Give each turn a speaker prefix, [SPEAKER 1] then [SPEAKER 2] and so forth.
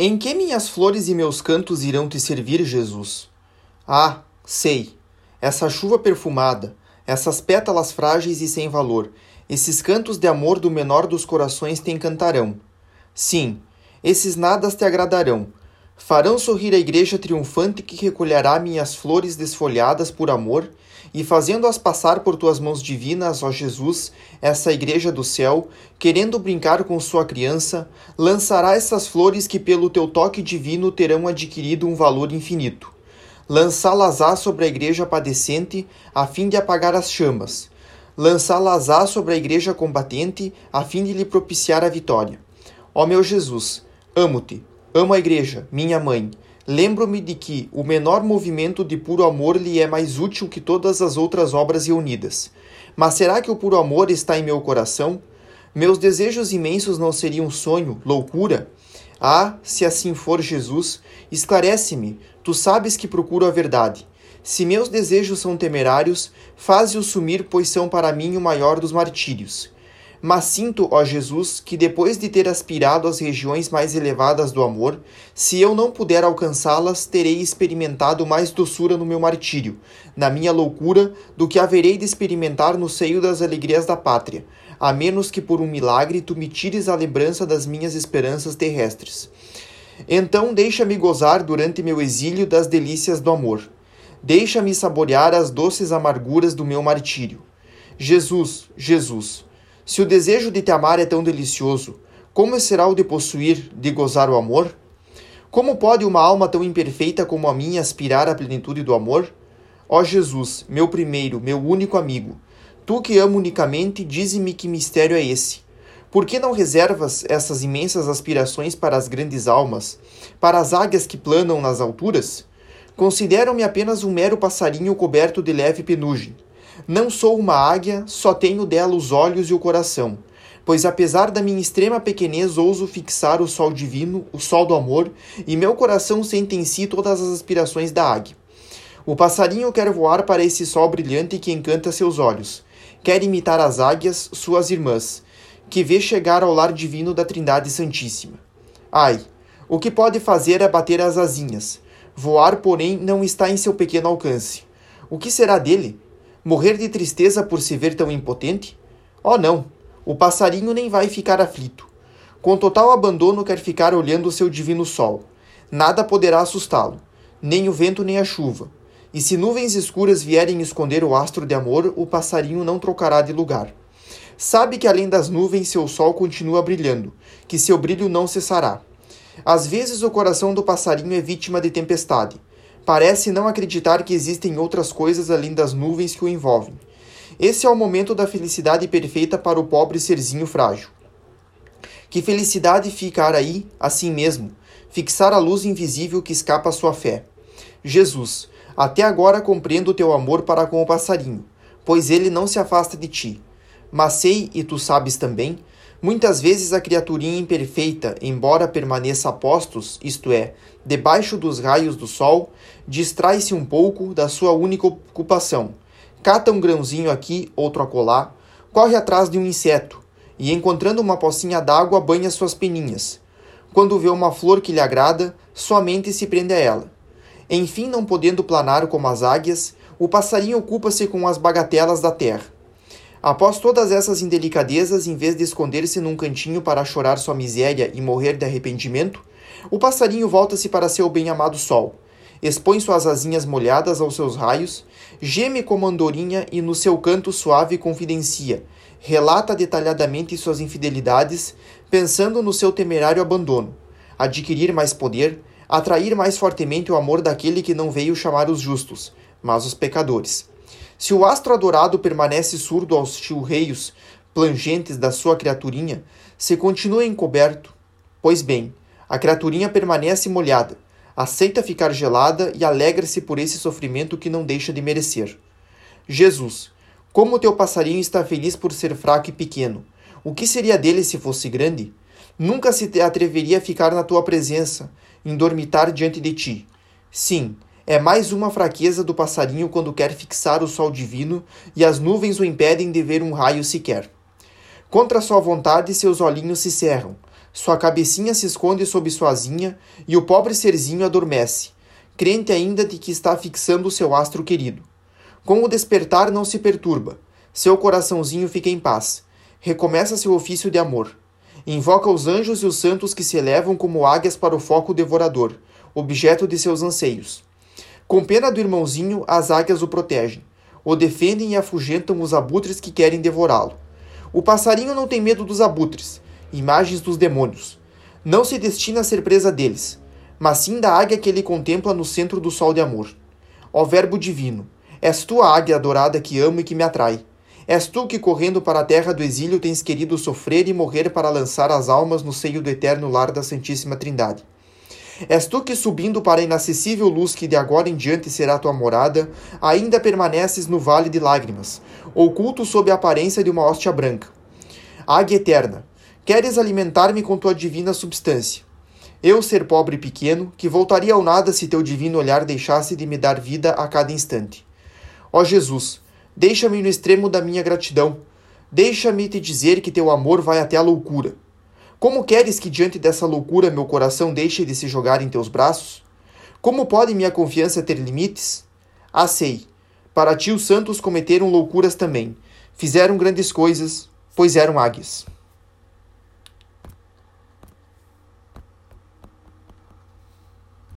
[SPEAKER 1] Em que minhas flores e meus cantos irão te servir, Jesus? Ah, sei. Essa chuva perfumada, essas pétalas frágeis e sem valor, esses cantos de amor do menor dos corações te encantarão. Sim, esses nadas te agradarão. Farão sorrir a igreja triunfante que recolherá minhas flores desfolhadas por amor e fazendo-as passar por tuas mãos divinas, ó Jesus, essa igreja do céu, querendo brincar com sua criança, lançará essas flores que pelo teu toque divino terão adquirido um valor infinito. Lançá-las-á sobre a igreja padecente, a fim de apagar as chamas. Lançá-las-á sobre a igreja combatente, a fim de lhe propiciar a vitória. Ó meu Jesus, amo-te, amo a igreja, minha mãe, Lembro-me de que o menor movimento de puro amor lhe é mais útil que todas as outras obras reunidas. Mas será que o puro amor está em meu coração? Meus desejos imensos não seriam sonho, loucura? Ah, se assim for, Jesus, esclarece-me, tu sabes que procuro a verdade. Se meus desejos são temerários, faze-os sumir, pois são para mim o maior dos martírios. Mas sinto, ó Jesus, que depois de ter aspirado às regiões mais elevadas do amor, se eu não puder alcançá-las, terei experimentado mais doçura no meu martírio, na minha loucura, do que haverei de experimentar no seio das alegrias da pátria, a menos que por um milagre tu me tires a lembrança das minhas esperanças terrestres. Então deixa-me gozar durante meu exílio das delícias do amor. Deixa-me saborear as doces amarguras do meu martírio. Jesus, Jesus, se o desejo de te amar é tão delicioso, como será o de possuir, de gozar o amor? Como pode uma alma tão imperfeita como a minha aspirar à plenitude do amor? Ó Jesus, meu primeiro, meu único amigo, tu que amo unicamente, dize-me que mistério é esse. Por que não reservas essas imensas aspirações para as grandes almas, para as águias que planam nas alturas? Considero-me apenas um mero passarinho coberto de leve penugem não sou uma águia, só tenho dela os olhos e o coração. Pois apesar da minha extrema pequenez, ouso fixar o sol divino, o sol do amor, e meu coração sente em si todas as aspirações da águia. O passarinho quer voar para esse sol brilhante que encanta seus olhos. Quer imitar as águias, suas irmãs, que vê chegar ao lar divino da Trindade Santíssima. Ai, o que pode fazer é bater as asinhas. Voar, porém, não está em seu pequeno alcance. O que será dele? Morrer de tristeza por se ver tão impotente? Oh, não! O passarinho nem vai ficar aflito. Com total abandono, quer ficar olhando o seu divino sol. Nada poderá assustá-lo, nem o vento nem a chuva. E se nuvens escuras vierem esconder o astro de amor, o passarinho não trocará de lugar. Sabe que além das nuvens seu sol continua brilhando, que seu brilho não cessará. Às vezes o coração do passarinho é vítima de tempestade, parece não acreditar que existem outras coisas além das nuvens que o envolvem. Esse é o momento da felicidade perfeita para o pobre serzinho frágil. Que felicidade ficar aí, assim mesmo, fixar a luz invisível que escapa à sua fé. Jesus, até agora compreendo o teu amor para com o passarinho, pois ele não se afasta de ti. Mas sei, e tu sabes também, Muitas vezes a criaturinha imperfeita, embora permaneça a postos, isto é, debaixo dos raios do sol, distrai-se um pouco da sua única ocupação. Cata um grãozinho aqui, outro acolá, corre atrás de um inseto e, encontrando uma pocinha d'água, banha suas peninhas. Quando vê uma flor que lhe agrada, somente se prende a ela. Enfim, não podendo planar como as águias, o passarinho ocupa-se com as bagatelas da terra Após todas essas indelicadezas, em vez de esconder-se num cantinho para chorar sua miséria e morrer de arrependimento, o passarinho volta-se para seu bem-amado sol, expõe suas asinhas molhadas aos seus raios, geme como andorinha e no seu canto suave confidencia, relata detalhadamente suas infidelidades, pensando no seu temerário abandono, adquirir mais poder, atrair mais fortemente o amor daquele que não veio chamar os justos, mas os pecadores. Se o astro adorado permanece surdo aos chilreios plangentes da sua criaturinha, se continua encoberto, pois bem, a criaturinha permanece molhada, aceita ficar gelada e alegra-se por esse sofrimento que não deixa de merecer. Jesus, como teu passarinho está feliz por ser fraco e pequeno, o que seria dele se fosse grande? Nunca se atreveria a ficar na tua presença, em dormitar diante de ti. Sim, é mais uma fraqueza do passarinho quando quer fixar o sol divino e as nuvens o impedem de ver um raio sequer. Contra sua vontade, seus olhinhos se cerram, Sua cabecinha se esconde sob sua asinha e o pobre serzinho adormece, crente ainda de que está fixando seu astro querido. Com o despertar não se perturba, seu coraçãozinho fica em paz, recomeça seu ofício de amor. Invoca os anjos e os santos que se elevam como águias para o foco devorador, objeto de seus anseios. Com pena do irmãozinho, as águias o protegem, o defendem e afugentam os abutres que querem devorá-lo. O passarinho não tem medo dos abutres, imagens dos demônios. Não se destina a ser presa deles, mas sim da águia que ele contempla no centro do sol de amor. Ó Verbo divino, és tu a águia adorada que amo e que me atrai. És tu que, correndo para a terra do exílio, tens querido sofrer e morrer para lançar as almas no seio do eterno lar da Santíssima Trindade. És tu que, subindo para a inacessível luz que de agora em diante será tua morada, ainda permaneces no vale de lágrimas, oculto sob a aparência de uma hóstia branca. Águia eterna, queres alimentar-me com tua divina substância. Eu, ser pobre e pequeno, que voltaria ao nada se teu divino olhar deixasse de me dar vida a cada instante. Ó Jesus, deixa-me no extremo da minha gratidão. Deixa-me te dizer que teu amor vai até a loucura. Como queres que diante dessa loucura meu coração deixe de se jogar em teus braços? Como pode minha confiança ter limites? Ah, sei. Para ti os santos cometeram loucuras também. Fizeram grandes coisas, pois eram águias.